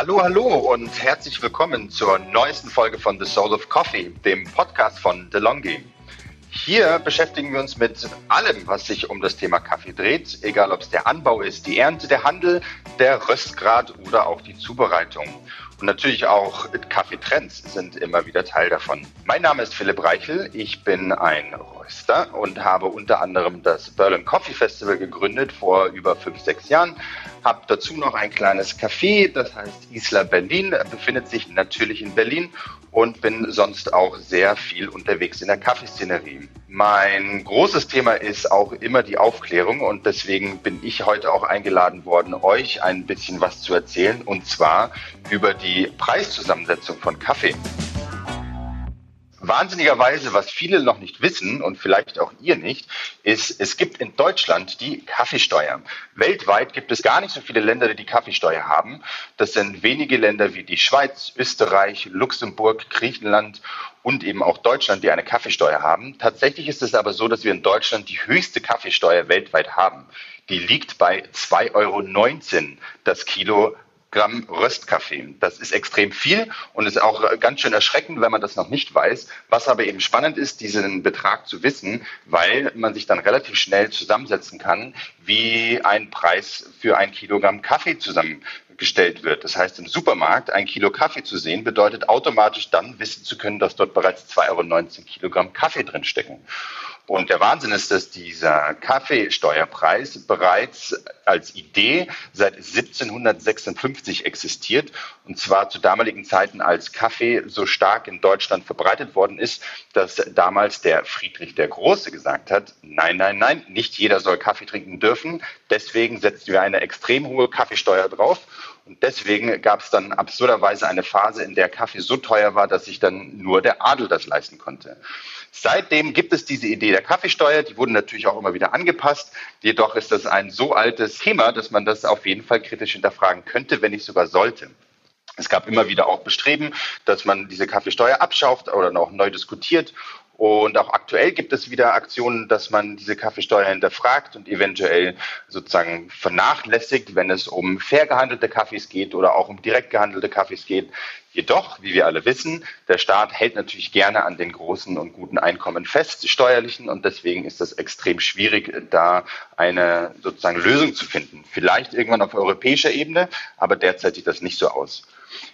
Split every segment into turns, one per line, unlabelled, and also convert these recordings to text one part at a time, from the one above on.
Hallo, hallo und herzlich willkommen zur neuesten Folge von The Soul of Coffee, dem Podcast von DeLonghi. Hier beschäftigen wir uns mit allem, was sich um das Thema Kaffee dreht, egal ob es der Anbau ist, die Ernte, der Handel, der Röstgrad oder auch die Zubereitung. Und natürlich auch Kaffeetrends sind immer wieder Teil davon. Mein Name ist Philipp Reichel, ich bin ein Röster und habe unter anderem das Berlin Coffee Festival gegründet vor über fünf, sechs Jahren. Habe dazu noch ein kleines Café, das heißt Isla Berlin, befindet sich natürlich in Berlin und bin sonst auch sehr viel unterwegs in der Kaffeeszenerie. Mein großes Thema ist auch immer die Aufklärung und deswegen bin ich heute auch eingeladen worden, euch ein bisschen was zu erzählen und zwar über die Preiszusammensetzung von Kaffee. Wahnsinnigerweise, was viele noch nicht wissen und vielleicht auch ihr nicht, ist, es gibt in Deutschland die Kaffeesteuer. Weltweit gibt es gar nicht so viele Länder, die die Kaffeesteuer haben. Das sind wenige Länder wie die Schweiz, Österreich, Luxemburg, Griechenland und eben auch Deutschland, die eine Kaffeesteuer haben. Tatsächlich ist es aber so, dass wir in Deutschland die höchste Kaffeesteuer weltweit haben. Die liegt bei 2,19 Euro das Kilo Gramm Röstkaffee. Das ist extrem viel und ist auch ganz schön erschreckend, wenn man das noch nicht weiß. Was aber eben spannend ist, diesen Betrag zu wissen, weil man sich dann relativ schnell zusammensetzen kann, wie ein Preis für ein Kilogramm Kaffee zusammengestellt wird. Das heißt, im Supermarkt ein Kilo Kaffee zu sehen, bedeutet automatisch dann wissen zu können, dass dort bereits 2,19 Euro Kilogramm Kaffee drinstecken. Und der Wahnsinn ist, dass dieser Kaffeesteuerpreis bereits als Idee seit 1756 existiert. Und zwar zu damaligen Zeiten, als Kaffee so stark in Deutschland verbreitet worden ist, dass damals der Friedrich der Große gesagt hat, nein, nein, nein, nicht jeder soll Kaffee trinken dürfen. Deswegen setzen wir eine extrem hohe Kaffeesteuer drauf. Und deswegen gab es dann absurderweise eine Phase, in der Kaffee so teuer war, dass sich dann nur der Adel das leisten konnte. Seitdem gibt es diese Idee der Kaffeesteuer, die wurden natürlich auch immer wieder angepasst. Jedoch ist das ein so altes Thema, dass man das auf jeden Fall kritisch hinterfragen könnte, wenn nicht sogar sollte. Es gab immer wieder auch Bestreben, dass man diese Kaffeesteuer abschafft oder noch neu diskutiert. Und auch aktuell gibt es wieder Aktionen, dass man diese Kaffeesteuer hinterfragt und eventuell sozusagen vernachlässigt, wenn es um fair gehandelte Kaffees geht oder auch um direkt gehandelte Kaffees geht. Jedoch, wie wir alle wissen, der Staat hält natürlich gerne an den großen und guten Einkommen fest, steuerlichen, und deswegen ist es extrem schwierig, da eine sozusagen Lösung zu finden. Vielleicht irgendwann auf europäischer Ebene, aber derzeit sieht das nicht so aus.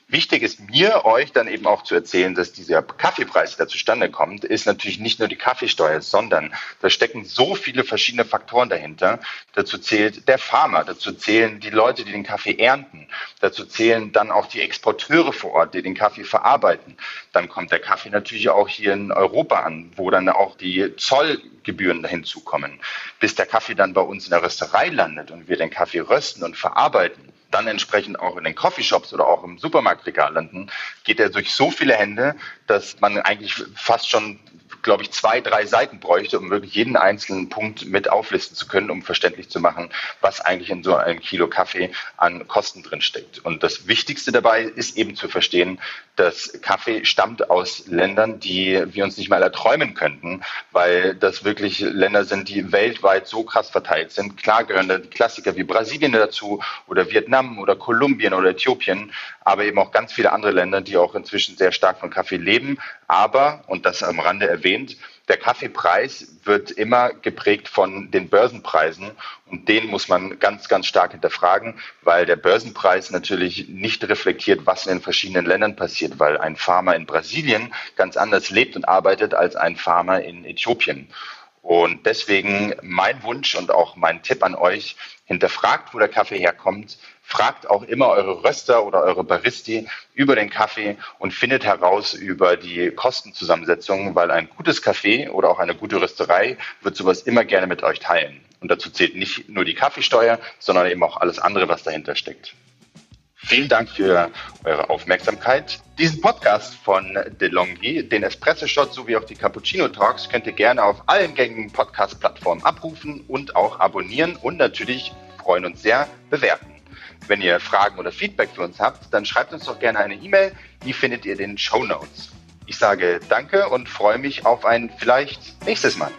Wichtig ist mir, euch dann eben auch zu erzählen, dass dieser Kaffeepreis, der zustande kommt, ist natürlich nicht nur die Kaffeesteuer, sondern da stecken so viele verschiedene Faktoren dahinter. Dazu zählt der Farmer, dazu zählen die Leute, die den Kaffee ernten, dazu zählen dann auch die Exporteure vor Ort, die den Kaffee verarbeiten. Dann kommt der Kaffee natürlich auch hier in Europa an, wo dann auch die Zollgebühren hinzukommen. Bis der Kaffee dann bei uns in der Rösterei landet und wir den Kaffee rösten und verarbeiten dann entsprechend auch in den Coffeeshops oder auch im Supermarktregal landen, geht er durch so viele Hände, dass man eigentlich fast schon glaube ich, zwei, drei Seiten bräuchte, um wirklich jeden einzelnen Punkt mit auflisten zu können, um verständlich zu machen, was eigentlich in so einem Kilo Kaffee an Kosten drin steckt. Und das Wichtigste dabei ist eben zu verstehen, dass Kaffee stammt aus Ländern, die wir uns nicht mal erträumen könnten, weil das wirklich Länder sind, die weltweit so krass verteilt sind. Klar gehören da die Klassiker wie Brasilien dazu oder Vietnam oder Kolumbien oder Äthiopien, aber eben auch ganz viele andere Länder, die auch inzwischen sehr stark von Kaffee leben. Aber, und das am Rande erwähnt, der Kaffeepreis wird immer geprägt von den Börsenpreisen und den muss man ganz, ganz stark hinterfragen, weil der Börsenpreis natürlich nicht reflektiert, was in den verschiedenen Ländern passiert, weil ein Farmer in Brasilien ganz anders lebt und arbeitet als ein Farmer in Äthiopien. Und deswegen mein Wunsch und auch mein Tipp an euch, hinterfragt, wo der Kaffee herkommt, fragt auch immer eure Röster oder eure Baristi über den Kaffee und findet heraus über die Kostenzusammensetzung, weil ein gutes Kaffee oder auch eine gute Rösterei wird sowas immer gerne mit euch teilen. Und dazu zählt nicht nur die Kaffeesteuer, sondern eben auch alles andere, was dahinter steckt. Vielen Dank für eure Aufmerksamkeit. Diesen Podcast von DeLonghi, den Espresso Shot sowie auch die Cappuccino Talks könnt ihr gerne auf allen gängigen Podcast-Plattformen abrufen und auch abonnieren und natürlich freuen uns sehr bewerten. Wenn ihr Fragen oder Feedback für uns habt, dann schreibt uns doch gerne eine E-Mail. Die findet ihr in den Show Notes. Ich sage Danke und freue mich auf ein vielleicht nächstes Mal.